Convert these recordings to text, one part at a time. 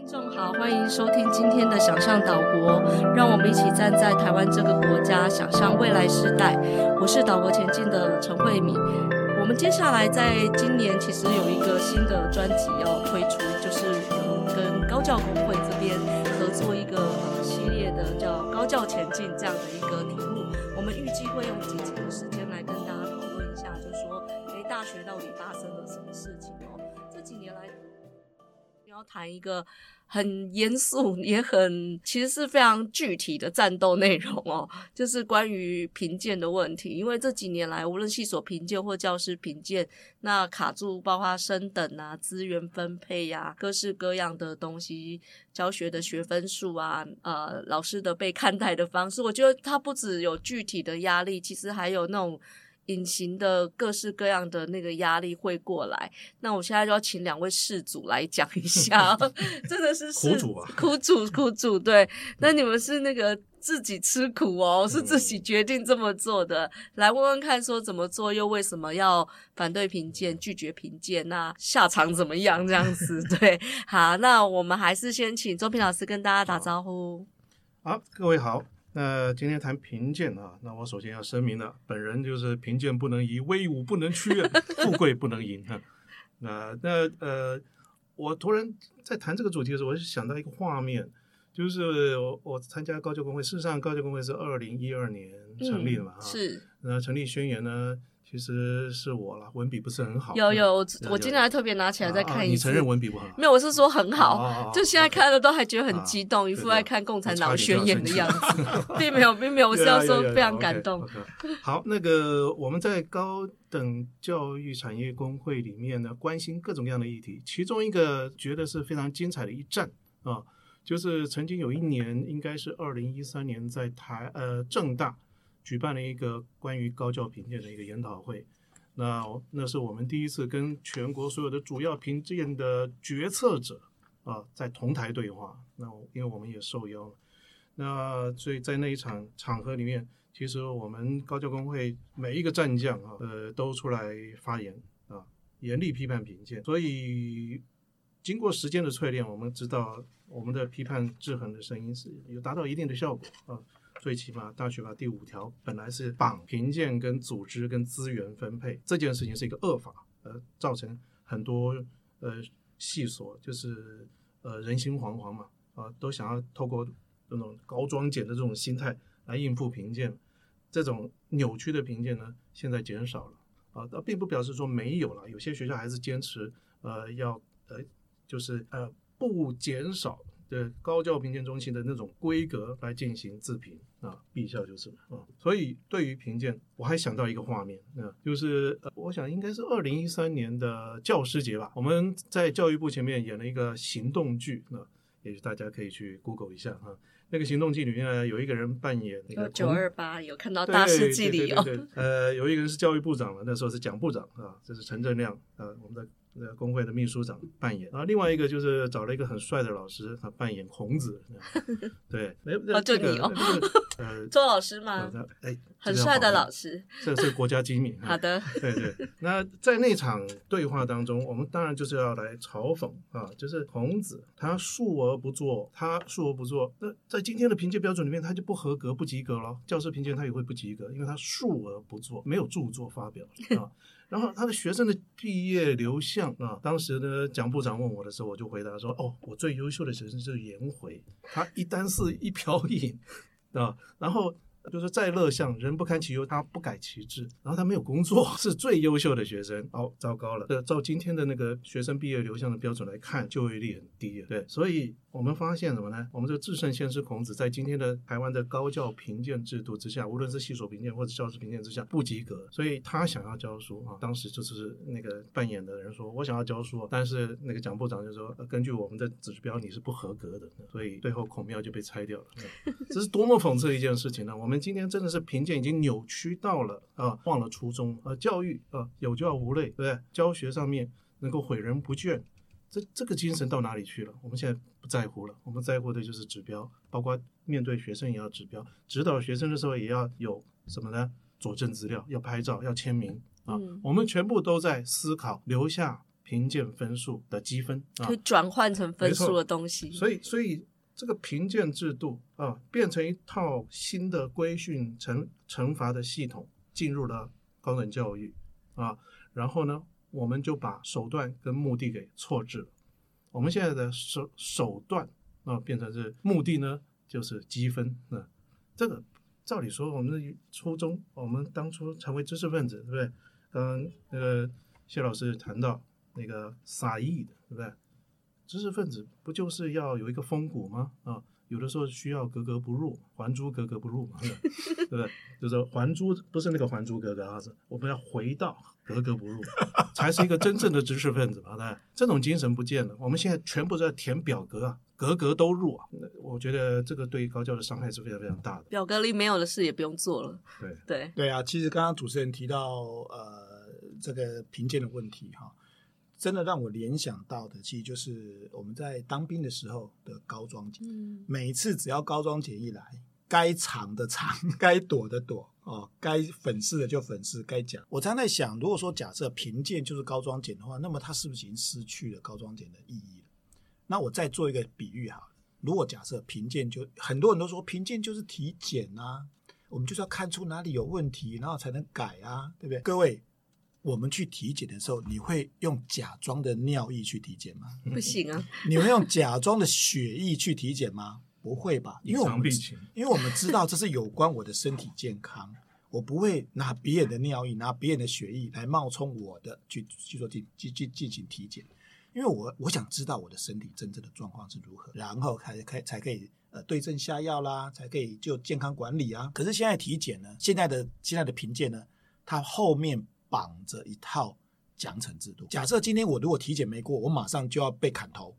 听众好，欢迎收听今天的《想象岛国》，让我们一起站在台湾这个国家，想象未来时代。我是岛国前进的陈慧敏。我们接下来在今年其实有一个新的专辑要推出，就是跟高教工会这边合作一个呃系列的叫“高教前进”这样的一个题目。我们预计会用几集的时间来跟大家讨论一下，就是说，诶，大学到底发生了什么事情哦？这几年来。要谈一个很严肃也很其实是非常具体的战斗内容哦，就是关于评鉴的问题。因为这几年来，无论系所评鉴或教师评鉴，那卡住包括升等啊、资源分配呀、各式各样的东西、教学的学分数啊、呃老师的被看待的方式，我觉得它不只有具体的压力，其实还有那种。隐形的各式各样的那个压力会过来，那我现在就要请两位事主来讲一下，真的是苦主啊，苦主苦主，对，那你们是那个自己吃苦哦，是自己决定这么做的，嗯、来问问看，说怎么做，又为什么要反对评鉴、拒绝评鉴，那下场怎么样？这样子，对，好，那我们还是先请周平老师跟大家打招呼。好，各位好。那今天谈贫贱啊，那我首先要声明了，本人就是贫贱不能移，威武不能屈，富贵不能淫哈。那那呃，我突然在谈这个主题的时候，我就想到一个画面，就是我我参加高教工会，事实上高教工会是二零一二年成立的嘛，哈、嗯，是，那成立宣言呢？其实是我了，文笔不是很好。有有，我我今天还特别拿起来再看一次。你承认文笔不好？没有，我是说很好。就现在看了都还觉得很激动，一副在看共产党宣言的样子，并没有，并没有，我是要说非常感动。好，那个我们在高等教育产业工会里面呢，关心各种各样的议题，其中一个觉得是非常精彩的一战啊，就是曾经有一年，应该是二零一三年，在台呃正大。举办了一个关于高教评鉴的一个研讨会，那那是我们第一次跟全国所有的主要评鉴的决策者啊在同台对话。那因为我们也受邀，那所以在那一场场合里面，其实我们高教工会每一个战将啊，呃，都出来发言啊，严厉批判评鉴。所以经过时间的淬炼，我们知道我们的批判制衡的声音是有达到一定的效果啊。最起码，大学法第五条本来是绑评鉴跟组织跟资源分配这件事情是一个恶法，呃，造成很多呃系所就是呃人心惶惶嘛，啊、都想要透过这种高装检的这种心态来应付评鉴，这种扭曲的评鉴呢，现在减少了啊，那、呃、并不表示说没有了，有些学校还是坚持呃要呃就是呃不减少。对高教评鉴中心的那种规格来进行自评啊，敝校就是啊。所以对于评鉴，我还想到一个画面啊，就是呃，我想应该是二零一三年的教师节吧，我们在教育部前面演了一个行动剧啊，也许大家可以去 Google 一下啊。那个行动剧里面呢，有一个人扮演那个九二八，有看到大事记里有。对对对对呃，有一个人是教育部长了，那时候是蒋部长啊，这是陈正亮啊，我们的。呃，工会的秘书长扮演，然后另外一个就是找了一个很帅的老师，他扮演孔子。对，没哦，就你哦，呃，周老师吗？哎，很帅的老师，这是国家机密。好的，对对。那在那场对话当中，我们当然就是要来嘲讽啊，就是孔子他述而不作，他述而不作，那在今天的评鉴标准里面，他就不合格、不及格了。教师评鉴他也会不及格，因为他述而不作，没有著作发表 啊。然后他的学生的毕业流向啊，当时呢，蒋部长问我的时候，我就回答说：“哦，我最优秀的学生是颜回，他一簞食一瓢饮啊。”然后。就是再乐向，人不堪其忧，他不改其志，然后他没有工作，是最优秀的学生。哦，糟糕了！照今天的那个学生毕业流向的标准来看，就业率很低。对，所以我们发现什么呢？我们这个至圣先师孔子，在今天的台湾的高教评鉴制度之下，无论是系所评鉴或者教师评鉴之下，不及格。所以他想要教书啊，当时就是那个扮演的人说：“我想要教书。”但是那个蒋部长就说：“根据我们的指标，你是不合格的。”所以最后孔庙就被拆掉了。这是多么讽刺的一件事情呢？我们今天真的是评鉴已经扭曲到了啊，忘了初衷啊，教育啊有教无类，对不对？教学上面能够毁人不倦，这这个精神到哪里去了？我们现在不在乎了，我们在乎的就是指标，包括面对学生也要指标，指导学生的时候也要有什么呢？佐证资料，要拍照，要签名啊，我们全部都在思考留下。评鉴分数的积分啊，可以转换成分数的东西。所以，所以这个评鉴制度啊，变成一套新的规训惩惩罚的系统进入了高等教育啊。然后呢，我们就把手段跟目的给错置了。我们现在的手手段啊，变成是目的呢，就是积分。啊、这个照理说，我们的初衷，我们当初成为知识分子，对不对？刚刚那个谢老师谈到那个撒义的，对不对？知识分子不就是要有一个风骨吗？啊，有的时候需要格格不入，还珠格格不入嘛，对不对？就是还珠不是那个还珠格格啊，是我们要回到格格不入，才是一个真正的知识分子吧，对，这种精神不见了。我们现在全部在填表格啊，格格都入啊，我觉得这个对于高教的伤害是非常非常大的。表格里没有的事也不用做了。对对对啊，其实刚刚主持人提到呃这个评鉴的问题哈。真的让我联想到的，其实就是我们在当兵的时候的高装检。嗯，每次只要高装检一来，该藏的藏，该躲的躲，哦，该粉饰的就粉饰，该讲。我常在想，如果说假设评鉴就是高装检的话，那么它是不是已经失去了高装检的意义了？那我再做一个比喻好了，如果假设评鉴就很多人都说评鉴就是体检啊，我们就是要看出哪里有问题，然后才能改啊，对不对？各位。我们去体检的时候，你会用假装的尿液去体检吗？不行啊！你会用假装的血液去体检吗？不会吧？因为我们因为我们知道这是有关我的身体健康，我不会拿别人的尿液、拿别人的血液来冒充我的去去做进进进进行体检，因为我我想知道我的身体真正的状况是如何，然后才才才可以呃对症下药啦，才可以就健康管理啊。可是现在体检呢，现在的现在的评鉴呢，它后面。绑着一套奖惩制度。假设今天我如果体检没过，我马上就要被砍头，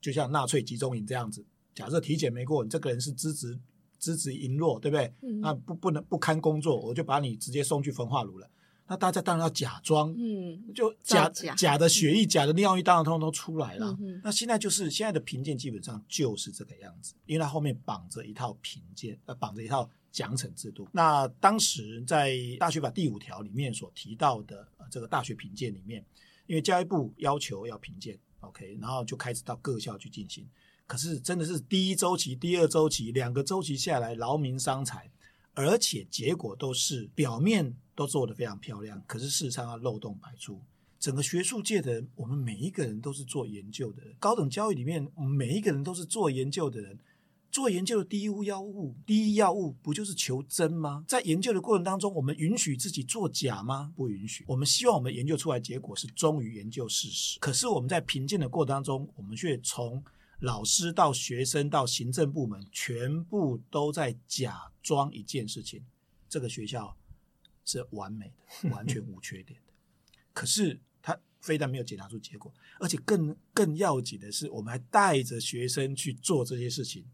就像纳粹集中营这样子。假设体检没过，你这个人是资质资质羸弱，对不对？嗯、那不不能不堪工作，我就把你直接送去焚化炉了。那大家当然要假装，嗯，就假假，假的血液、假的尿液，当然通通都出来了。嗯、那现在就是现在的评鉴基本上就是这个样子，因为它后面绑着一套评鉴，呃，绑着一套。奖惩制度。那当时在大学法第五条里面所提到的这个大学评鉴里面，因为教育部要求要评鉴，OK，然后就开始到各校去进行。可是真的是第一周期、第二周期两个周期下来，劳民伤财，而且结果都是表面都做得非常漂亮，可是事实上要漏洞百出。整个学术界的，我们每一个人都是做研究的人，高等教育里面，我们每一个人都是做研究的人。做研究的第一要务，第一要务不就是求真吗？在研究的过程当中，我们允许自己作假吗？不允许。我们希望我们研究出来结果是忠于研究事实。可是我们在评鉴的过程当中，我们却从老师到学生到行政部门，全部都在假装一件事情：这个学校是完美的，完全无缺点的。可是他非但没有检查出结果，而且更更要紧的是，我们还带着学生去做这些事情。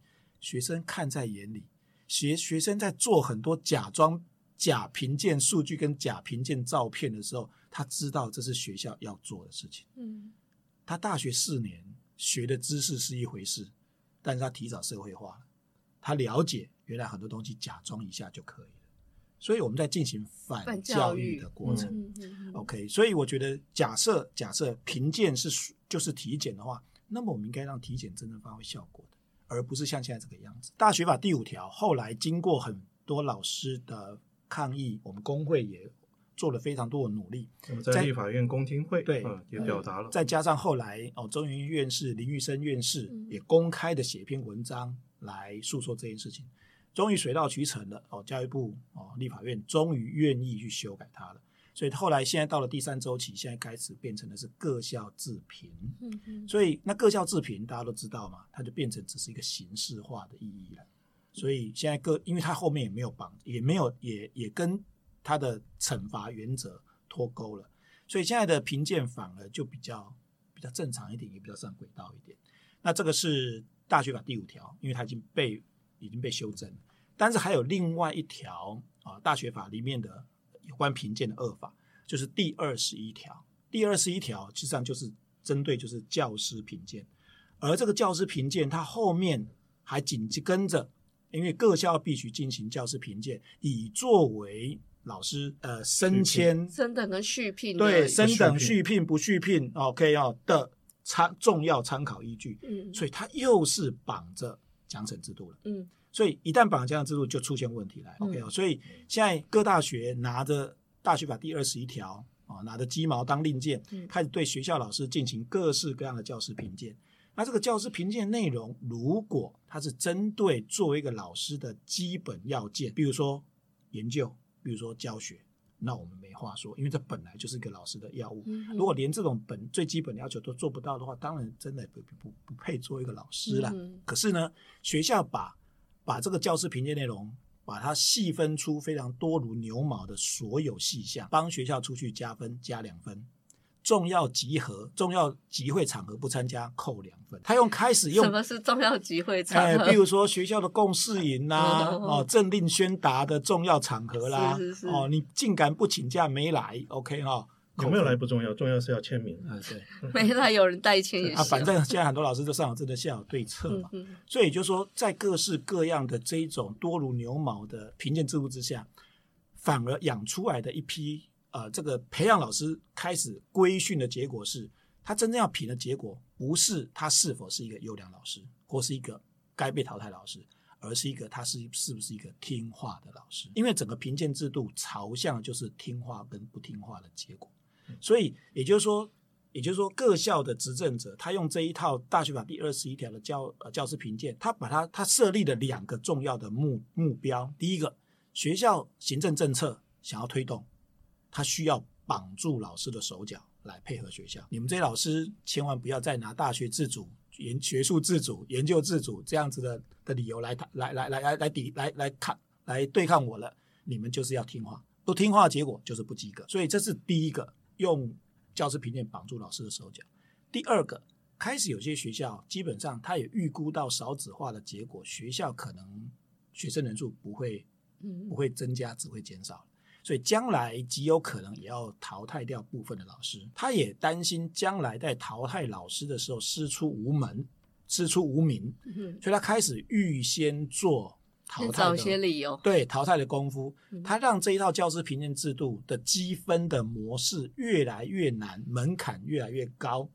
学生看在眼里，学学生在做很多假装假评鉴数据跟假评鉴照片的时候，他知道这是学校要做的事情。嗯，他大学四年学的知识是一回事，但是他提早社会化了，他了解原来很多东西假装一下就可以了。所以我们在进行反教育的过程。OK，所以我觉得假设假设评鉴是就是体检的话，那么我们应该让体检真正发挥效果的。而不是像现在这个样子。大学法第五条后来经过很多老师的抗议，我们工会也做了非常多的努力。我们在立法院公听会对、嗯、也表达了。再加上后来哦，中研院士林玉生院士也公开的写一篇文章来诉说这件事情，终于水到渠成了哦。教育部哦，立法院终于愿意去修改它了。所以后来现在到了第三周期，现在开始变成的是各校自评。嗯嗯。所以那各校自评大家都知道嘛，它就变成只是一个形式化的意义了。所以现在各，因为它后面也没有绑，也没有也也跟它的惩罚原则脱钩了，所以现在的评鉴反而就比较比较正常一点，也比较上轨道一点。那这个是大学法第五条，因为它已经被已经被修正，但是还有另外一条啊，大学法里面的。有关评鉴的恶法，就是第二十一条。第二十一条实际上就是针对就是教师评鉴，而这个教师评鉴，它后面还紧跟着，因为各校必须进行教师评鉴，以作为老师呃升迁、升等跟续聘，对升等续聘不续聘，OK 哦的参重要参考依据。嗯，所以它又是绑着奖惩制度了。嗯，所以一旦绑这样制度，就出现问题来。OK 哦，所以现在各大学拿着大学法第二十一条啊，拿着鸡毛当令箭，开始对学校老师进行各式各样的教师评鉴。那这个教师评鉴内容，如果它是针对作为一个老师的基本要件，比如说研究，比如说教学，那我们没话说，因为这本来就是一个老师的要务。嗯、如果连这种本最基本的要求都做不到的话，当然真的不不不配做一个老师了。嗯、可是呢，学校把把这个教师评鉴内容，把它细分出非常多如牛毛的所有细项，帮学校出去加分加两分。重要集合、重要集会场合不参加扣两分。他用开始用什么是重要集会场合？哎，比如说学校的共事营啦、啊，哦，政令宣达的重要场合啦，是是是哦，你竟敢不请假没来？OK 哈、哦，有没有来不重要，重要是要签名。啊，对，没来有人代签也是。啊，反正现在很多老师都上有政策，下有对策嘛。所以也就是说，在各式各样的这一种多如牛毛的评鉴制度之下，反而养出来的一批。呃，这个培养老师开始规训的结果是，他真正要评的结果不是他是否是一个优良老师，或是一个该被淘汰老师，而是一个他是是不是一个听话的老师。因为整个评鉴制度朝向就是听话跟不听话的结果，所以也就是说，也就是说，各校的执政者他用这一套大学法第二十一条的教呃教师评鉴，他把他他设立了两个重要的目目标，第一个，学校行政政策想要推动。他需要绑住老师的手脚来配合学校。你们这些老师千万不要再拿大学自主、研学术自主、研究自主这样子的的理由来谈、来来来来来抵、来来看、来对抗我了。你们就是要听话，不听话的结果就是不及格。所以这是第一个，用教师评鉴绑住老师的手脚。第二个，开始有些学校基本上他也预估到少子化的结果，学校可能学生人数不会不会增加，只会减少。所以将来极有可能也要淘汰掉部分的老师，他也担心将来在淘汰老师的时候师出无门，师出无名，所以他开始预先做淘汰的，些理由，对淘汰的功夫，他让这一套教师评鉴制度的积分的模式越来越难，门槛越来越高，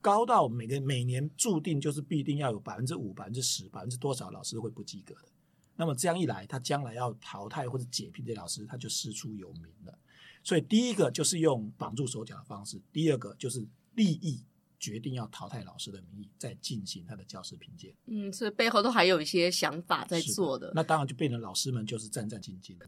高到每个每年注定就是必定要有百分之五、百分之十、百分之多少老师会不及格的。那么这样一来，他将来要淘汰或者解聘这些老师，他就师出有名了。所以第一个就是用绑住手脚的方式，第二个就是利益决定要淘汰老师的名义，再进行他的教师评鉴。嗯，所以背后都还有一些想法在做的。的那当然就变成老师们就是战战兢兢的。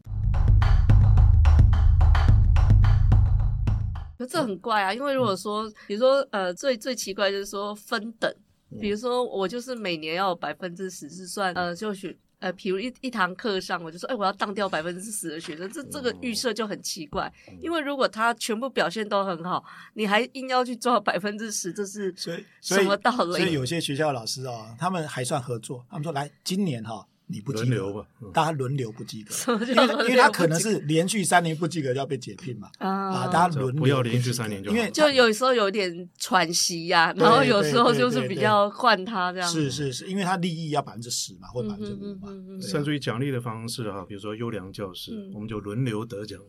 那这很怪啊，因为如果说，比如说，呃，最最奇怪就是说分等，比如说我就是每年要百分之十是算，呃，就是。呃，比如一一堂课上，我就说，哎，我要当掉百分之十的学生，这这个预设就很奇怪。因为如果他全部表现都很好，你还硬要去做百分之十，这是什么道理？所以，所以有些学校的老师哦，他们还算合作，他们说，来，今年哈、哦。你不及格，大家轮流不及格，因为因为他可能是连续三年不及格就要被解聘嘛。啊，大家轮流不要连续三年就，因为就有时候有点喘息呀，然后有时候就是比较换他这样，是是是，因为他利益要百分之十嘛，或百分之五嘛，甚至于奖励的方式哈，比如说优良教师，我们就轮流得奖，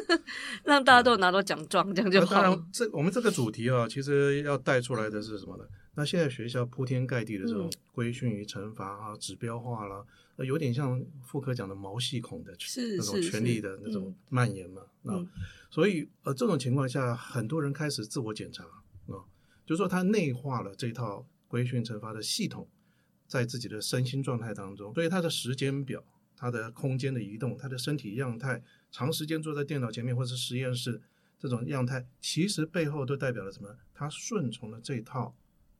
让大家都拿到奖状，这样就好。当然，这我们这个主题啊，其实要带出来的是什么呢？那现在学校铺天盖地的这种规训与惩罚啊，指标化了。有点像妇科讲的毛细孔的那种权力的那种蔓延嘛，啊，所以呃这种情况下，很多人开始自我检查啊，就是说他内化了这套规训惩罚的系统在自己的身心状态当中，所以他的时间表、他的空间的移动、他的身体样态、长时间坐在电脑前面或是实验室这种样态，其实背后都代表了什么？他顺从了这套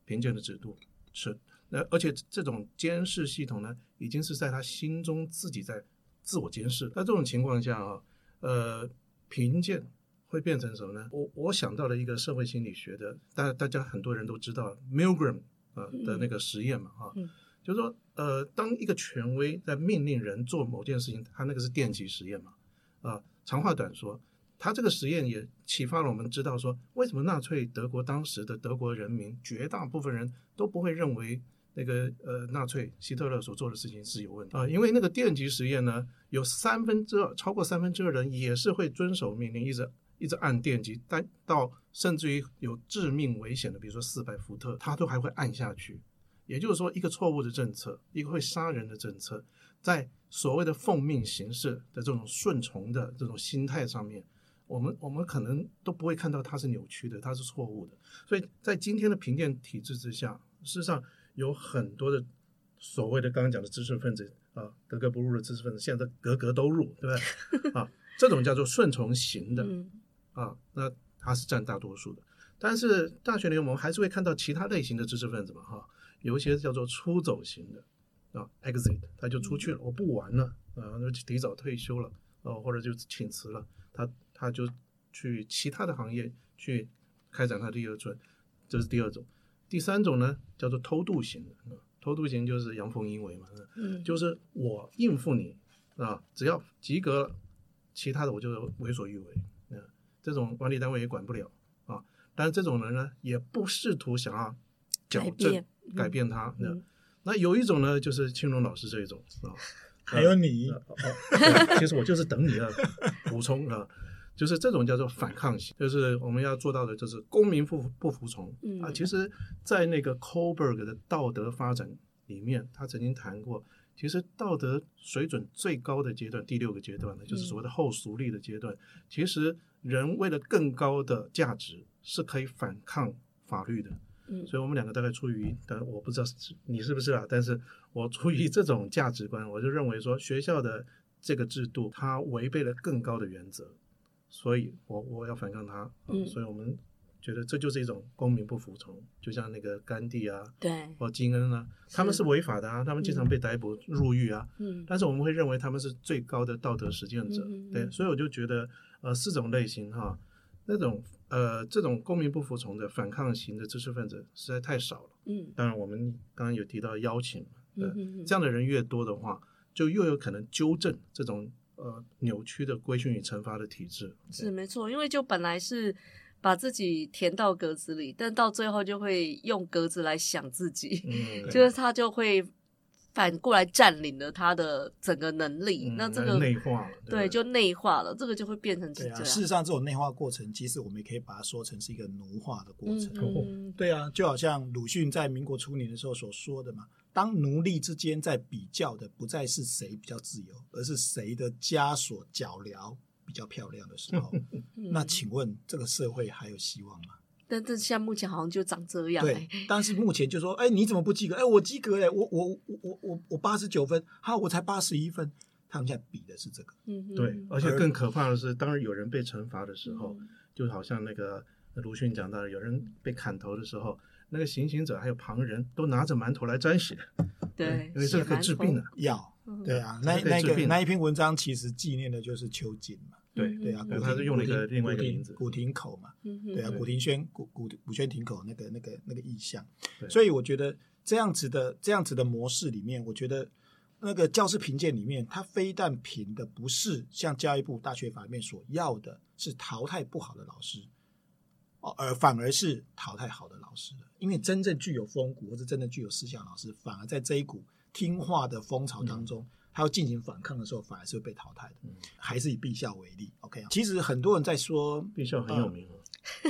评鉴的制度是。那而且这种监视系统呢，已经是在他心中自己在自我监视。那这种情况下啊，呃，评鉴会变成什么呢？我我想到了一个社会心理学的，大大家很多人都知道 Milgram 啊的那个实验嘛，啊、嗯，嗯、就是说，呃，当一个权威在命令人做某件事情，他那个是电极实验嘛，啊，长话短说，他这个实验也启发了我们知道说，为什么纳粹德国当时的德国人民绝大部分人都不会认为。那个呃纳粹希特勒所做的事情是有问题啊，因为那个电极实验呢，有三分之二，超过三分之二人也是会遵守命令，一直一直按电极，但到甚至于有致命危险的，比如说四百伏特，他都还会按下去。也就是说，一个错误的政策，一个会杀人的政策，在所谓的奉命行事的这种顺从的这种心态上面，我们我们可能都不会看到它是扭曲的，它是错误的。所以在今天的评鉴体制之下，事实上有很多的所谓的刚刚讲的知识分子啊，格格不入的知识分子，现在格格都入，对不对？啊，这种叫做顺从型的啊，那它是占大多数的。但是大学联盟还是会看到其他类型的知识分子嘛，哈。有一些叫做出走型的啊，exit，他就出去了，我不玩了啊，就提早退休了，哦、啊，或者就请辞了，他他就去其他的行业去开展他的第二春，这是第二种。第三种呢，叫做偷渡型的，啊、偷渡型就是阳奉阴违嘛，嗯，就是我应付你啊，只要及格了，其他的我就为所欲为，嗯，这种管理单位也管不了啊。但是这种人呢，也不试图想要矫正。改变他，那、嗯、那有一种呢，就是青龙老师这一种啊，还有你，啊啊、其实我就是等你啊，补充啊，就是这种叫做反抗性，就是我们要做到的就是公民不不服从、嗯、啊。其实，在那个 Kohlberg 的道德发展里面，他曾经谈过，其实道德水准最高的阶段，第六个阶段呢，就是所谓的后俗力的阶段。嗯、其实人为了更高的价值，是可以反抗法律的。嗯所以，我们两个大概出于，但我不知道你是不是啊？但是我出于这种价值观，我就认为说，学校的这个制度它违背了更高的原则，所以我我要反抗它。嗯，所以我们觉得这就是一种公民不服从，就像那个甘地啊，对，或金恩啊，他们是违法的啊，他们经常被逮捕入狱啊。嗯，但是我们会认为他们是最高的道德实践者。对，所以我就觉得，呃，四种类型哈，那种。呃，这种公民不服从的反抗型的知识分子实在太少了。嗯，当然我们刚刚有提到邀请，对，嗯、这样的人越多的话，就越有可能纠正这种呃扭曲的规训与惩罚的体制。是没错，因为就本来是把自己填到格子里，但到最后就会用格子来想自己，嗯、就是他就会。反过来占领了他的整个能力，嗯、那这个内化了，对，对就内化了，这个就会变成这样。对啊，事实上，这种内化过程，其实我们也可以把它说成是一个奴化的过程。嗯、对啊，就好像鲁迅在民国初年的时候所说的嘛，当奴隶之间在比较的不再是谁比较自由，而是谁的枷锁脚镣比较漂亮的时候，嗯、那请问这个社会还有希望吗？但这现在目前好像就长这样。对，但是目前就说，哎，你怎么不及格？哎，我及格哎，我我我我我八十九分，好，我才八十一分。他们现在比的是这个。嗯哼，对，而且更可怕的是，当有人被惩罚的时候，嗯、就好像那个鲁迅讲到的，有人被砍头的时候，那个行刑者还有旁人都拿着馒头来沾血。对，因为这个可以治病的药。对啊，那那个那一篇文章其实纪念的就是秋瑾嘛。对对啊，他是用了一个另外一个名字，古亭口嘛，对啊，古亭轩古古古轩亭口那个那个那个意象，所以我觉得这样子的这样子的模式里面，我觉得那个教师评鉴里面，他非但评的不是像教育部大学法里面所要的，是淘汰不好的老师，哦，而反而是淘汰好的老师，因为真正具有风骨或者真正具有思想老师，反而在这一股听话的风潮当中。他要进行反抗的时候，反而是会被淘汰的。嗯、还是以敝校为例，OK。其实很多人在说敝校很有名，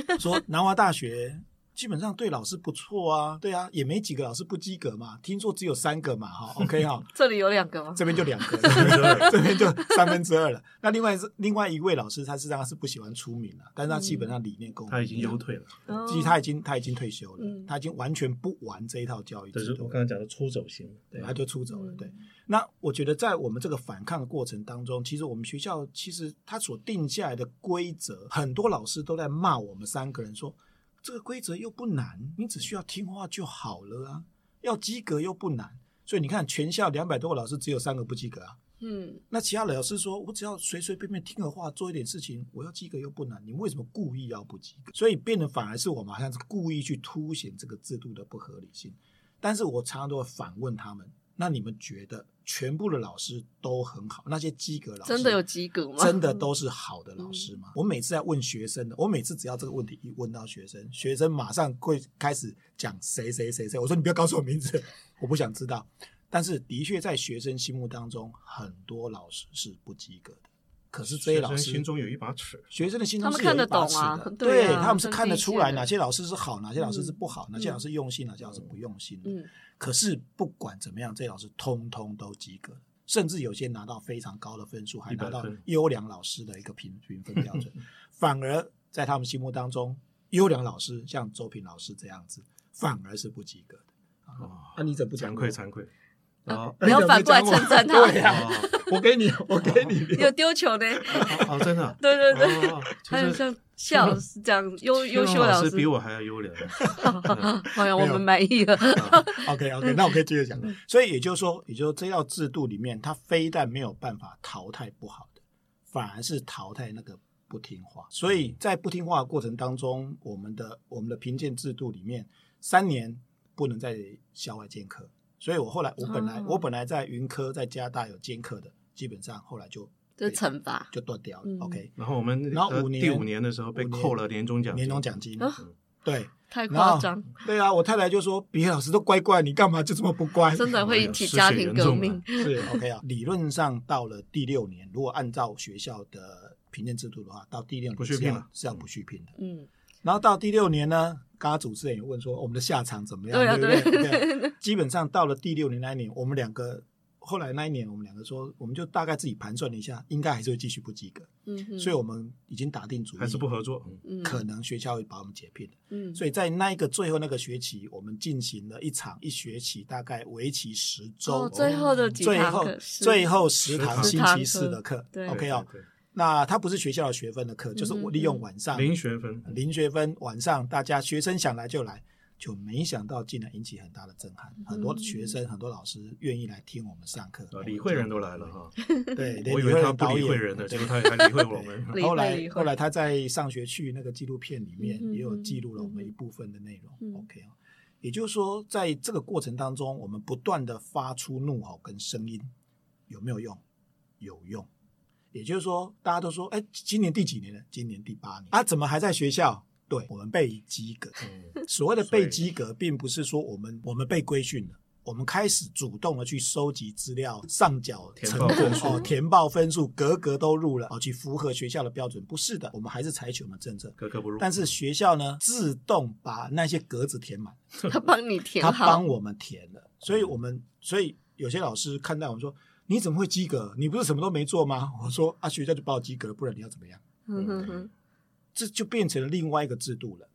呃、说南华大学。基本上对老师不错啊，对啊，也没几个老师不及格嘛。听说只有三个嘛，哈，OK 哈。这里有两个吗？这边就两个，这边就三分之二了。那另外是另外一位老师，他实际上是不喜欢出名了，但是他基本上理念跟我们他已经优退了。其实他已经他已经退休了，他已经完全不玩这一套教育。就是我刚刚讲的出走型，对，他就出走了。对，那我觉得在我们这个反抗的过程当中，其实我们学校其实他所定下来的规则，很多老师都在骂我们三个人说。这个规则又不难，你只需要听话就好了啊！要及格又不难，所以你看，全校两百多个老师，只有三个不及格啊。嗯，那其他老师说，我只要随随便便听个话，做一点事情，我要及格又不难，你们为什么故意要不及格？所以变得反而是我们好像是故意去凸显这个制度的不合理性。但是我常常都会反问他们：那你们觉得全部的老师都很好？那些及格老师真的有及格吗？真的都是 好的老师吗？嗯、我每次在问学生的，我每次只要这个问题一问到学生，学生马上会开始讲谁谁谁谁。我说你不要告诉我名字，我不想知道。但是的确在学生心目当中，很多老师是不及格的。可是这些老师心中有一把尺，学生的心中是有一把尺的，他们看得懂啊，对，啊，他们是看得出来哪些老师是好，哪些老师是不好，嗯、哪些老师用心，哪些老师不用心。嗯，可是不管怎么样，这些老师通通都及格，甚至有些拿到非常高的分数，还拿到优良老师的一个评评分标准。反而在他们心目当中，优良老师像周平老师这样子，反而是不及格的。啊，那、啊、你怎么不惭愧？惭愧。哦，不要反过来称赞他。对呀，我给你，我给你。有丢球呢？哦，真的。对对对，还有像谢老师这样优优秀老师比我还要优良。好呀，我们满意了。OK OK，那我可以继续讲。所以也就是说，也就是这套制度里面，他非但没有办法淘汰不好的，反而是淘汰那个不听话。所以在不听话的过程当中，我们的我们的评鉴制度里面，三年不能在校外兼课。所以我后来，我本来、哦、我本来在云科在加大有兼课的，基本上后来就就惩罚就断掉了。嗯、OK，然后我们然后五年第五年的时候被扣了年终奖年终奖金。哦、对，太夸张。对啊，我太太就说：“别老师都乖乖，你干嘛就这么不乖？”真的会引起家庭革命。是 OK 啊，理论上到了第六年，如果按照学校的评鉴制度的话，到第六年不续聘了是要不续聘的。嗯。然后到第六年呢，刚刚主持人也问说我们的下场怎么样，对，啊、对不对？对基本上到了第六年那一年，我们两个后来那一年，我们两个说，我们就大概自己盘算了一下，应该还是会继续不及格。嗯，所以我们已经打定主意，还是不合作。嗯，可能学校会把我们解聘。嗯，所以在那一个最后那个学期，我们进行了一场一学期，大概为期十周，哦，最后的几堂课，最后十堂星期四的课。对，OK 哦。那它不是学校的学分的课，就是我利用晚上零学分，零学分晚上大家学生想来就来，就没想到竟然引起很大的震撼，很多学生很多老师愿意来听我们上课，李慧人都来了哈。对，我以为他不理会人的，结果他还理会我们。后来后来他在上学去那个纪录片里面也有记录了我们一部分的内容。OK 啊，也就是说在这个过程当中，我们不断的发出怒吼跟声音，有没有用？有用。也就是说，大家都说，哎，今年第几年了？今年第八年啊？怎么还在学校？对，我们被及格。嗯、所谓的被及格，并不是说我们我们被规训了，我们开始主动的去收集资料、上缴成果哦，填报分数，格格都入了哦，去符合学校的标准。不是的，我们还是采取我们政策，格格不入。但是学校呢，自动把那些格子填满，他帮你填，他帮我们填了。所以我们，所以有些老师看待我们说。你怎么会及格？你不是什么都没做吗？我说啊，学校就把我及格了，不然你要怎么样？嗯哼哼，这就变成了另外一个制度了，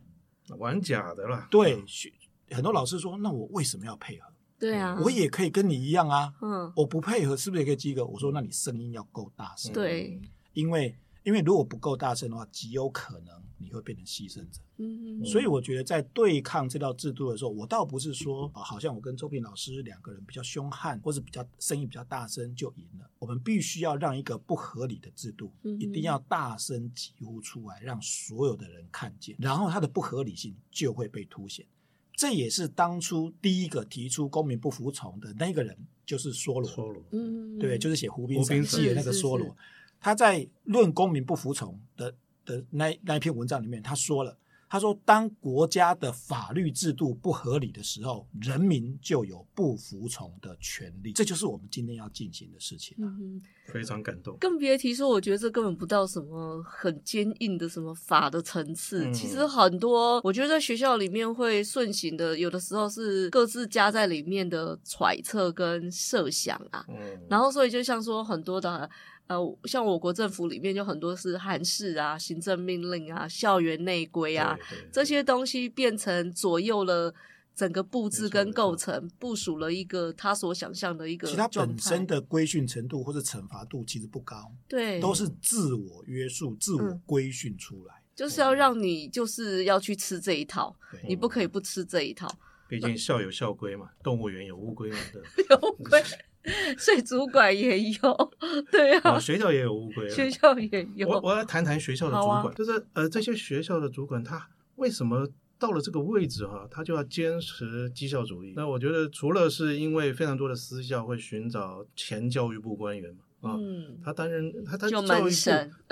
玩假的了。对，学很多老师说，那我为什么要配合？对啊，我也可以跟你一样啊。嗯，我不配合是不是也可以及格？我说，那你声音要够大声。对，因为因为如果不够大声的话，极有可能。你会变成牺牲者，嗯，所以我觉得在对抗这套制度的时候，我倒不是说啊，好像我跟周平老师两个人比较凶悍，或者比较声音比较大声就赢了。我们必须要让一个不合理的制度，一定要大声疾呼出来，让所有的人看见，然后它的不合理性就会被凸显。这也是当初第一个提出公民不服从的那个人，就是梭罗，梭罗，嗯，对，就是写《湖滨散记》的那个梭罗，他在论公民不服从的。的那那一篇文章里面，他说了，他说，当国家的法律制度不合理的时候，人民就有不服从的权利。这就是我们今天要进行的事情。嗯，非常感动。更别提说，我觉得这根本不到什么很坚硬的什么法的层次。嗯、其实很多，我觉得在学校里面会顺行的，有的时候是各自加在里面的揣测跟设想啊。嗯，然后所以就像说很多的。呃，像我国政府里面就很多是函式啊、行政命令啊、校园内规啊，这些东西变成左右了整个布置跟构成，部署了一个他所想象的一个。其实它本身的规训程度或者惩罚度其实不高，对，都是自我约束、自我规训出来，嗯，就是要让你就是要去吃这一套，你不可以不吃这一套。毕竟校有校规嘛，动物园有乌龟嘛，对，有乌龟。水族馆也有，对啊，学校也有乌龟，学校也有。我我要谈谈学校的主管，就是呃，这些学校的主管他为什么到了这个位置哈，他就要坚持绩效主义。那我觉得除了是因为非常多的私校会寻找前教育部官员嘛，啊，嗯，他担任他他教育部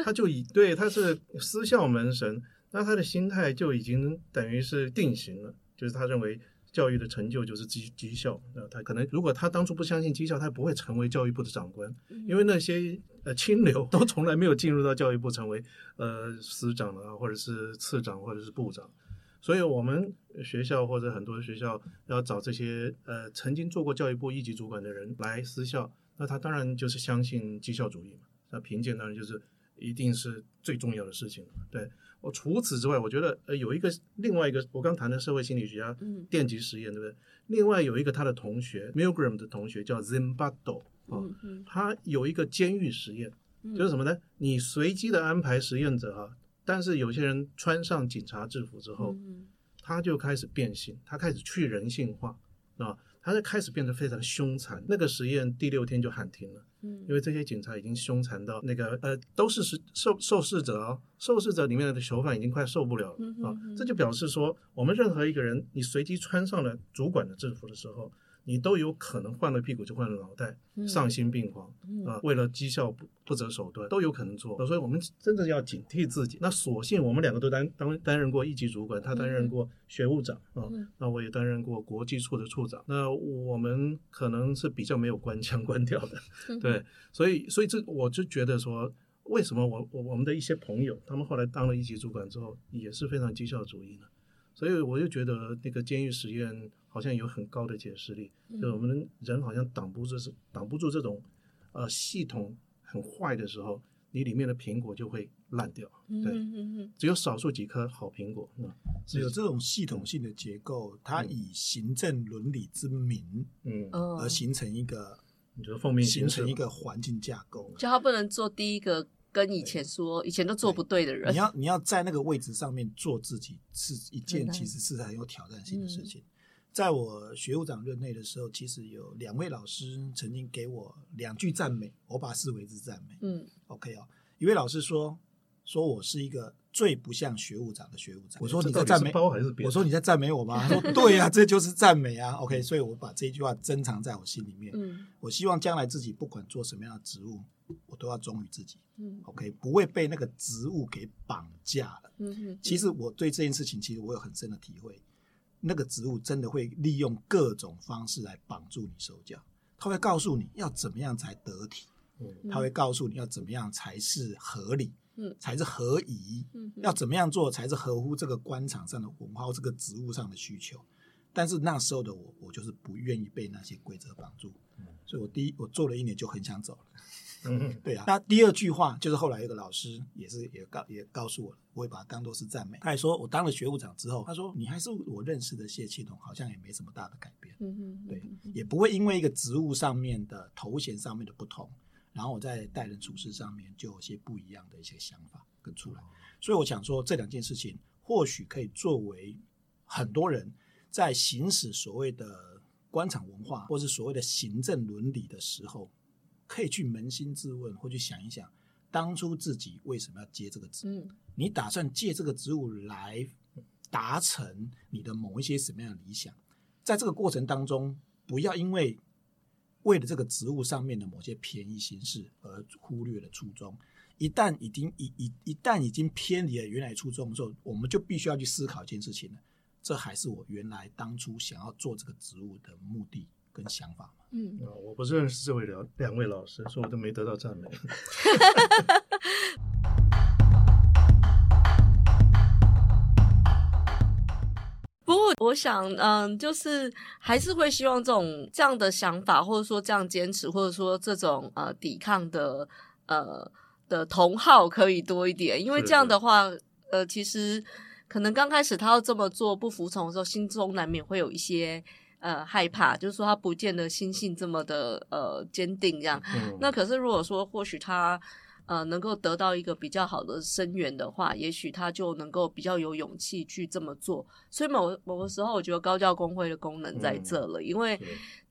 他就以对他是私校门神，那他的心态就已经等于是定型了，就是他认为。教育的成就就是绩绩效，那他可能如果他当初不相信绩效，他不会成为教育部的长官，因为那些呃清流都从来没有进入到教育部成为呃司长啊，或者是次长，或者是部长，所以我们学校或者很多学校要找这些呃曾经做过教育部一级主管的人来私校，那他当然就是相信绩效主义嘛，那评鉴当然就是一定是最重要的事情，对。我除此之外，我觉得呃有一个另外一个我刚谈的社会心理学家电极实验，对不对？另外有一个他的同学 Milgram 的同学叫 Zimbardo 啊，他有一个监狱实验，就是什么呢？你随机的安排实验者啊，但是有些人穿上警察制服之后，他就开始变性，他开始去人性化啊，他就开始变得非常凶残。那个实验第六天就喊停了。因为这些警察已经凶残到那个呃，都是受受试者哦，受试者里面的囚犯已经快受不了了啊，这就表示说，我们任何一个人，你随机穿上了主管的制服的时候。你都有可能换了屁股就换了脑袋，丧心病狂啊！为了绩效不不择手段，都有可能做。所以，我们真的要警惕自己。那所幸我们两个都担当担任过一级主管，他担任过学务长啊，那我也担任过国际处的处长。那我们可能是比较没有官腔官调的，对。所以，所以这我就觉得说，为什么我我我们的一些朋友，他们后来当了一级主管之后，也是非常绩效主义呢？所以，我就觉得那个监狱实验。好像有很高的解释力，就是我们人好像挡不住是挡不住这种，呃，系统很坏的时候，你里面的苹果就会烂掉。对，只有少数几颗好苹果。嗯，只有这种系统性的结构，它以行政伦理之名，嗯，而形成一个，你觉得奉命形成一个环境架构，就他不能做第一个跟以前说以前都做不对的人。你要你要在那个位置上面做自己，是一件其实是很有挑战性的事情。在我学务长任内的时候，其实有两位老师曾经给我两句赞美，我把它视为之赞美。嗯，OK 哦，一位老师说，说我是一个最不像学务长的学务长。我说你在赞美，我说你在赞美我吗？他说 对呀、啊，这就是赞美啊。OK，所以我把这一句话珍藏在我心里面。嗯，我希望将来自己不管做什么样的职务，我都要忠于自己。嗯，OK，不会被那个职务给绑架了。嗯哼，其实我对这件事情，其实我有很深的体会。那个职务真的会利用各种方式来绑住你手脚，他会告诉你要怎么样才得体，他会告诉你要怎么样才是合理，才是合宜，要怎么样做才是合乎这个官场上的文化或这个职务上的需求。但是那时候的我，我就是不愿意被那些规则绑住，所以我第一我做了一年就很想走了。嗯，对啊。那第二句话就是后来有个老师也是也告也告诉我了，我也把它当做是赞美。他还说我当了学务长之后，他说你还是我认识的谢启龙，好像也没什么大的改变。嗯嗯，对，也不会因为一个职务上面的头衔上面的不同，然后我在待人处事上面就有些不一样的一些想法跟出来。所以我想说这两件事情或许可以作为很多人在行使所谓的官场文化或是所谓的行政伦理的时候。可以去扪心自问，或去想一想，当初自己为什么要接这个职嗯？你打算借这个职务来达成你的某一些什么样的理想？在这个过程当中，不要因为为了这个职务上面的某些便宜形式而忽略了初衷。一旦已经一一一旦已经偏离了原来初衷的时候，我们就必须要去思考一件事情了：这还是我原来当初想要做这个职务的目的跟想法吗？嗯，我不是认识这位两两位老师，所以我都没得到赞美。我想，嗯，就是还是会希望这种这样的想法，或者说这样坚持，或者说这种呃抵抗的呃的同好可以多一点，因为这样的话，呃，其实可能刚开始他要这么做不服从的时候，心中难免会有一些。呃，害怕，就是说他不见得心性这么的呃坚定这样。嗯、那可是如果说或许他呃能够得到一个比较好的声援的话，也许他就能够比较有勇气去这么做。所以某某个时候，我觉得高教工会的功能在这了，嗯、因为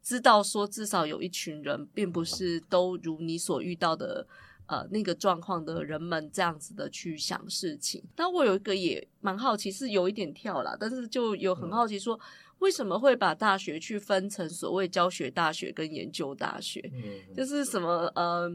知道说至少有一群人，并不是都如你所遇到的。呃那个状况的人们这样子的去想事情。但我有一个也蛮好奇，是有一点跳啦，但是就有很好奇说。嗯为什么会把大学去分成所谓教学大学跟研究大学？嗯，就是什么呃，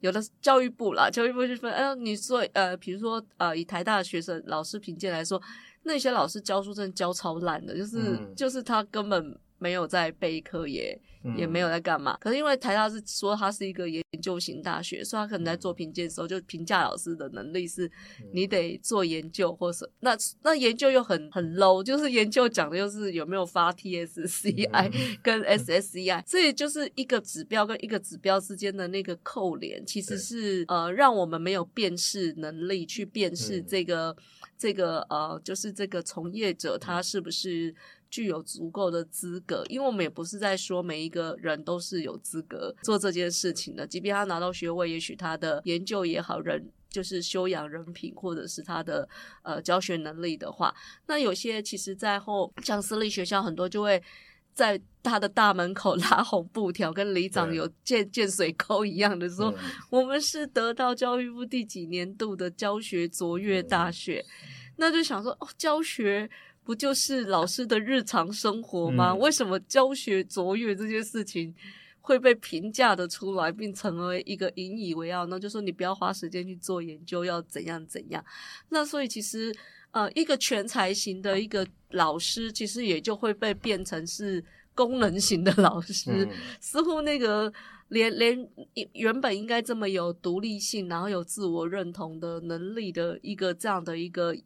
有的教育部啦，教育部去分。哎、呃，你说呃，比如说呃，以台大的学生老师评鉴来说，那些老师教书真的教超烂的，就是、嗯、就是他根本没有在备课耶。也没有在干嘛，可是因为台大是说它是一个研究型大学，所以他可能在做评鉴的时候就评价老师的能力是，你得做研究或是那那研究又很很 low，就是研究讲的就是有没有发 TSCI 跟 SSCI，所以就是一个指标跟一个指标之间的那个扣连，其实是呃让我们没有辨识能力去辨识这个这个呃就是这个从业者他是不是。具有足够的资格，因为我们也不是在说每一个人都是有资格做这件事情的。即便他拿到学位，也许他的研究也好，人就是修养人品，或者是他的呃教学能力的话，那有些其实在后像私立学校很多就会在他的大门口 拉红布条，跟里长有建建水沟一样的说，嗯、我们是得到教育部第几年度的教学卓越大学，嗯、那就想说哦，教学。不就是老师的日常生活吗？嗯、为什么教学卓越这件事情会被评价的出来，并成为一个引以为傲？呢就说你不要花时间去做研究，要怎样怎样？那所以其实呃，一个全才型的一个老师，其实也就会被变成是功能型的老师。嗯、似乎那个连连原本应该这么有独立性，然后有自我认同的能力的一个这样的一个。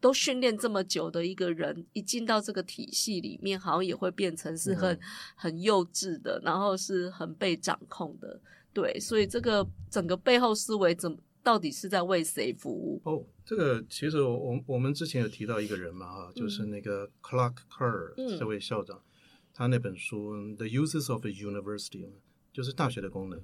都训练这么久的一个人，一进到这个体系里面，好像也会变成是很、嗯、很幼稚的，然后是很被掌控的。对，所以这个整个背后思维怎么到底是在为谁服务？哦，这个其实我我们之前有提到一个人嘛，哈、嗯，就是那个 Clark Kerr 这位校长，嗯、他那本书《The Uses of a University》就是大学的功能。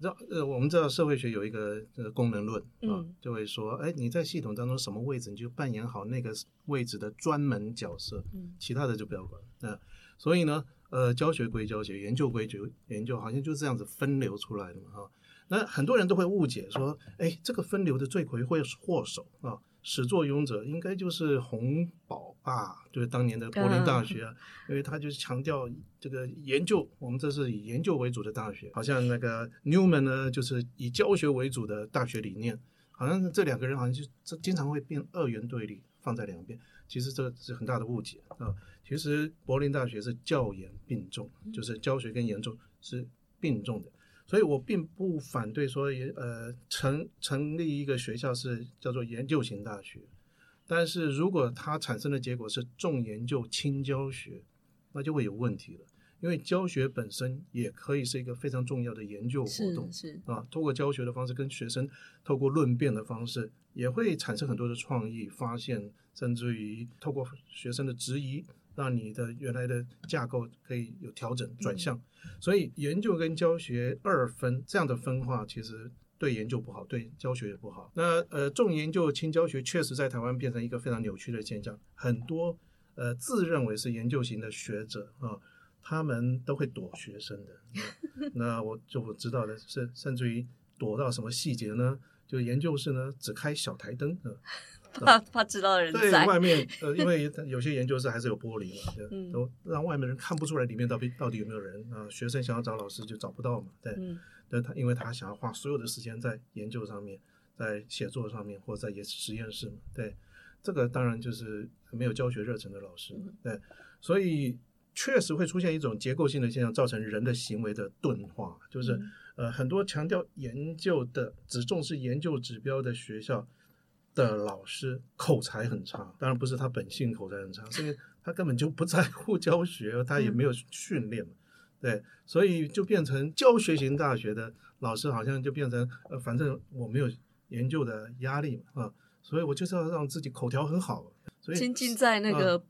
知道呃，我们知道社会学有一个呃功能论啊，就会说，哎，你在系统当中什么位置，你就扮演好那个位置的专门角色，其他的就不要管。那所以呢，呃，教学归教学，研究归究研究，好像就是这样子分流出来的嘛，哈。那很多人都会误解说，哎，这个分流的罪魁祸首啊。始作俑者应该就是洪堡吧，就是当年的柏林大学，嗯、因为他就是强调这个研究，我们这是以研究为主的大学，好像那个 Newman 呢，就是以教学为主的大学理念，好像这两个人好像就这经常会变二元对立，放在两边，其实这是很大的误解啊。其实柏林大学是教研并重，就是教学跟研究是并重的。所以我并不反对说，呃，成成立一个学校是叫做研究型大学，但是如果它产生的结果是重研究轻教学，那就会有问题了。因为教学本身也可以是一个非常重要的研究活动，是，是啊，通过教学的方式跟学生透过论辩的方式，也会产生很多的创意发现，甚至于透过学生的质疑。让你的原来的架构可以有调整转向，所以研究跟教学二分这样的分化，其实对研究不好，对教学也不好。那呃，重研究轻教学确实在台湾变成一个非常扭曲的现象，很多呃自认为是研究型的学者啊，他们都会躲学生的。那，那我就我知道的是，甚至于躲到什么细节呢？就研究室呢只开小台灯啊。怕怕知道的人在对外面，呃，因为有些研究室还是有玻璃嘛，对，嗯、都让外面人看不出来里面到底到底有没有人啊、呃。学生想要找老师就找不到嘛，对，嗯、但他因为他想要花所有的时间在研究上面，在写作上面或者在实验室嘛，对，这个当然就是没有教学热忱的老师，对，所以确实会出现一种结构性的现象，造成人的行为的钝化，就是、嗯、呃很多强调研究的只重视研究指标的学校。的老师口才很差，当然不是他本性口才很差，是因为他根本就不在乎教学，他也没有训练，嗯、对，所以就变成教学型大学的老师，好像就变成呃，反正我没有研究的压力嘛，啊，所以我就是要让自己口条很好，所以沉浸在那个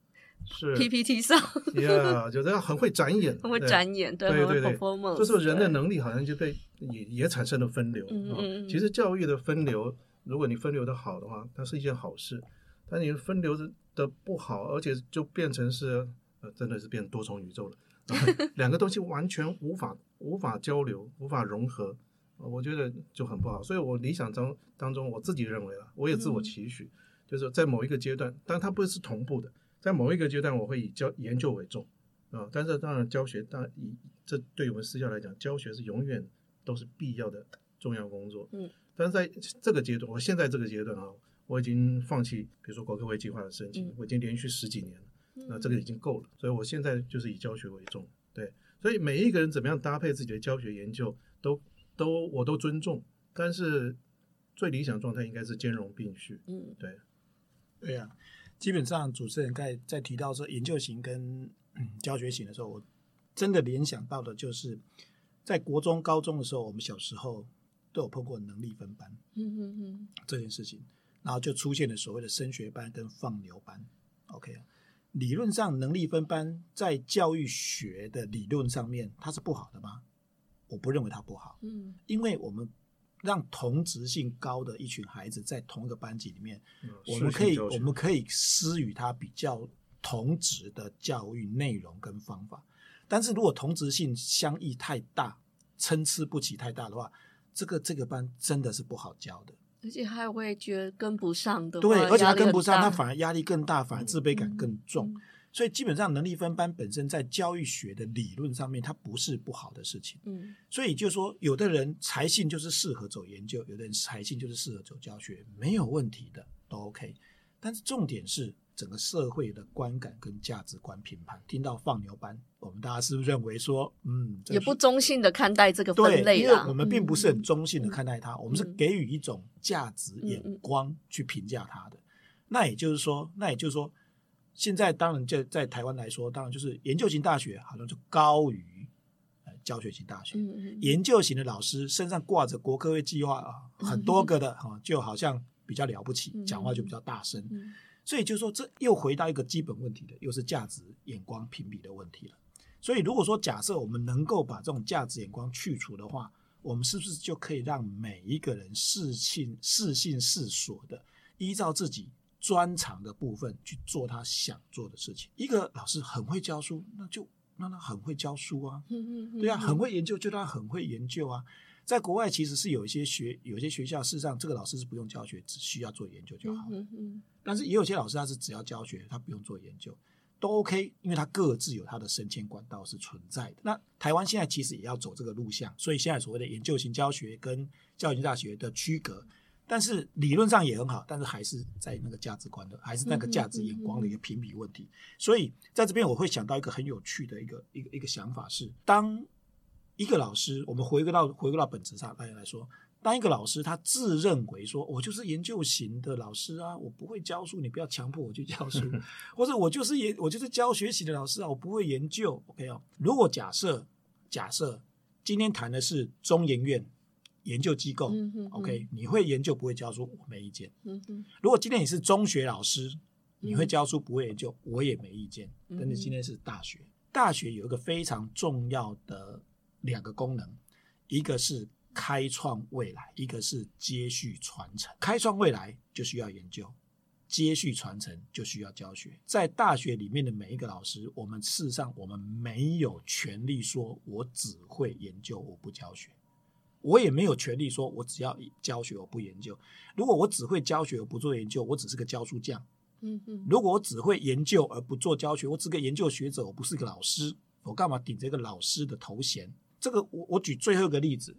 是 PPT 上，呀，就这样很会展演，很会展演，对对对，这时候人的能力好像就被也也产生了分流，嗯嗯，其实教育的分流。如果你分流的好的话，它是一件好事；但你分流的不好，而且就变成是呃，真的是变多重宇宙了，两个东西完全无法无法交流、无法融合，我觉得就很不好。所以我理想中当中，我自己认为啊，我也自我期许，嗯、就是在某一个阶段，但它不是同步的，在某一个阶段我会以教研究为重啊。但是当然教学，当然以这对于我们私校来讲，教学是永远都是必要的重要工作。嗯，但是在这个阶段，我现在这个阶段啊，我已经放弃，比如说国科会计划的申请，嗯、我已经连续十几年了。那这个已经够了，所以我现在就是以教学为重，对，所以每一个人怎么样搭配自己的教学研究，都都我都尊重，但是最理想状态应该是兼容并蓄，嗯，对，对呀、啊，基本上主持人在在提到说研究型跟、嗯、教学型的时候，我真的联想到的就是在国中、高中的时候，我们小时候都有碰过能力分班，嗯嗯嗯，这件事情，然后就出现了所谓的升学班跟放牛班，OK。理论上，能力分班在教育学的理论上面，它是不好的吗？我不认为它不好。嗯，因为我们让同质性高的一群孩子在同一个班级里面，嗯、我们可以我们可以施予他比较同质的教育内容跟方法。但是如果同质性相异太大，参差不齐太大的话，这个这个班真的是不好教的。而且还会觉得跟不上的，对，而且他跟不上，他反而压力更大，反而自卑感更重。嗯、所以基本上能力分班本身在教育学的理论上面，它不是不好的事情。嗯，所以就是说，有的人才性就是适合走研究，有的人才性就是适合走教学，没有问题的，都 OK。但是重点是。整个社会的观感跟价值观评判，听到放牛班，我们大家是不是认为说，嗯，也不中性的看待这个分类，因为我们并不是很中性的看待它，嗯、我们是给予一种价值眼光去评价它的。嗯、那也就是说，那也就是说，现在当然就在台湾来说，当然就是研究型大学好像就高于教学型大学。研究型的老师身上挂着国科会计划啊，很多个的哈，就好像比较了不起，嗯、讲话就比较大声。嗯所以就是说，这又回到一个基本问题的，又是价值眼光评比的问题了。所以如果说假设我们能够把这种价值眼光去除的话，我们是不是就可以让每一个人适性适性适所的，依照自己专长的部分去做他想做的事情？一个老师很会教书，那就让他很会教书啊，对啊，很会研究就让他很会研究啊。在国外其实是有一些学，有一些学校，事实上这个老师是不用教学，只需要做研究就好了。嗯嗯。但是也有些老师他是只要教学，他不用做研究，都 OK，因为他各自有他的升迁管道是存在的。那台湾现在其实也要走这个路线，所以现在所谓的研究型教学跟教育型大学的区隔，但是理论上也很好，但是还是在那个价值观的，还是那个价值眼光的一个评比问题。所以在这边我会想到一个很有趣的一个一个一个想法是当。一个老师，我们回归到回归到本质上，大家来说，当一个老师他自认为说，我就是研究型的老师啊，我不会教书，你不要强迫我去教书，或者我就是研，我就是教学型的老师啊，我不会研究，OK 哦。如果假设假设今天谈的是中研院研究机构，嗯哼嗯，OK，你会研究不会教书，我没意见。嗯哼，如果今天你是中学老师，你会教书不会研究，我也没意见。但是今天是大学，大学有一个非常重要的。两个功能，一个是开创未来，一个是接续传承。开创未来就需要研究，接续传承就需要教学。在大学里面的每一个老师，我们事实上我们没有权利说我只会研究，我不教学。我也没有权利说我只要教学，我不研究。如果我只会教学，我不做研究，我只是个教书匠。嗯嗯。如果我只会研究而不做教学，我只是个研究学者，我不是个老师，我干嘛顶着一个老师的头衔？这个我我举最后一个例子，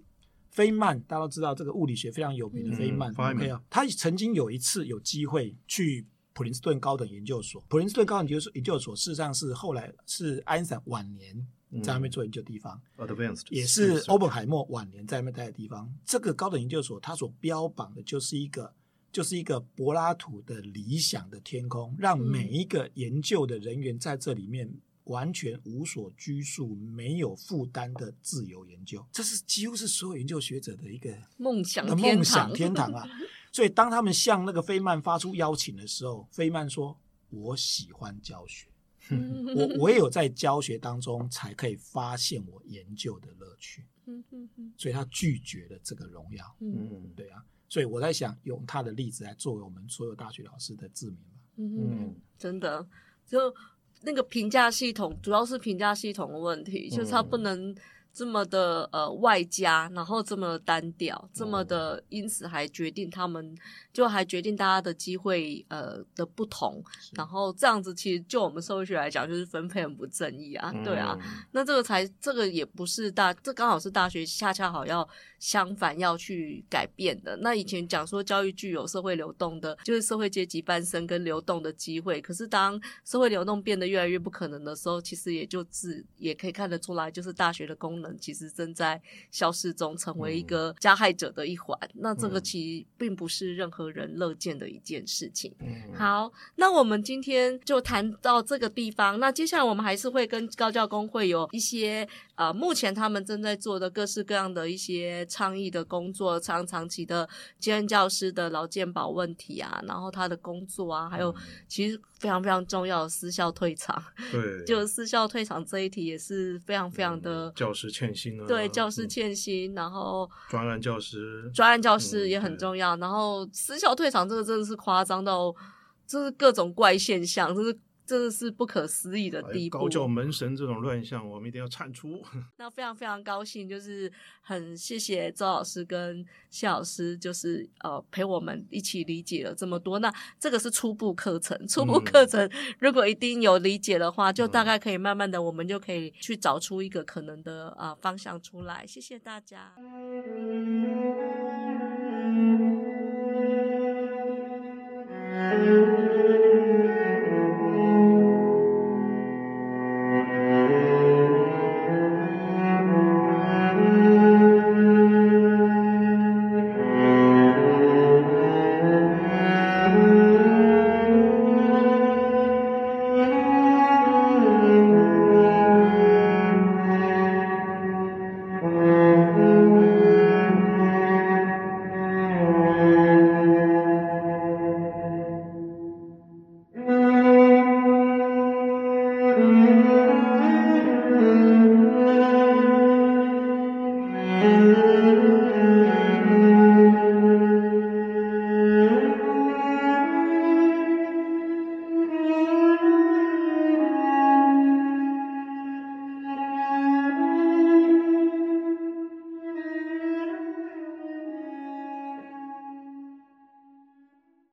费曼大家都知道这个物理学非常有名的费曼，OK 啊，他曾经有一次有机会去普林斯顿高等研究所，普林斯顿高等研究所研究所事实上是后来是爱因斯坦晚年在那边做研究的地方，嗯、也是欧本海默晚年在那边待的地方。这个高等研究所它所标榜的就是一个就是一个柏拉图的理想的天空，让每一个研究的人员在这里面。完全无所拘束、没有负担的自由研究，这是几乎是所有研究学者的一个梦想的梦想天堂啊！所以当他们向那个费曼发出邀请的时候，费曼说：“我喜欢教学，我唯有在教学当中才可以发现我研究的乐趣。”所以他拒绝了这个荣耀。嗯，对啊。所以我在想，用他的例子来作为我们所有大学老师的自勉吧。嗯，真的就。那个评价系统主要是评价系统的问题，嗯、就是它不能这么的呃外加，然后这么单调，这么的，因此还决定他们就还决定大家的机会呃的不同，然后这样子其实就我们社会学来讲，就是分配很不正义啊，对啊，嗯、那这个才这个也不是大，这刚好是大学恰恰好要相反要去改变的。那以前讲说教育具有社会流动的，就是社会阶级攀升跟流动的机会，可是当社会流动变得越来越不可能的时候，其实也就自也可以看得出来，就是大学的功能其实正在消失中，成为一个加害者的一环。嗯、那这个其实并不是任何人乐见的一件事情。嗯、好，那我们今天就谈到这个地方。那接下来我们还是会跟高教工会有一些呃，目前他们正在做的各式各样的一些倡议的工作，长长期的兼任教师的劳健保问题啊，然后他的工作啊，还有其实非常非常重要的私校退场。对，就私校退场这一题也是非常非常的。教师欠薪啊。对，教师欠薪，嗯、然后专案教师，专案教师也很重要。嗯、然后私校退场这个真的是夸张到，这是各种怪现象，这是。真的是不可思议的地步。高教门神这种乱象，我们一定要铲除。那非常非常高兴，就是很谢谢周老师跟谢老师，就是呃陪我们一起理解了这么多。那这个是初步课程，初步课程如果一定有理解的话，嗯、就大概可以慢慢的，我们就可以去找出一个可能的啊、呃、方向出来。谢谢大家。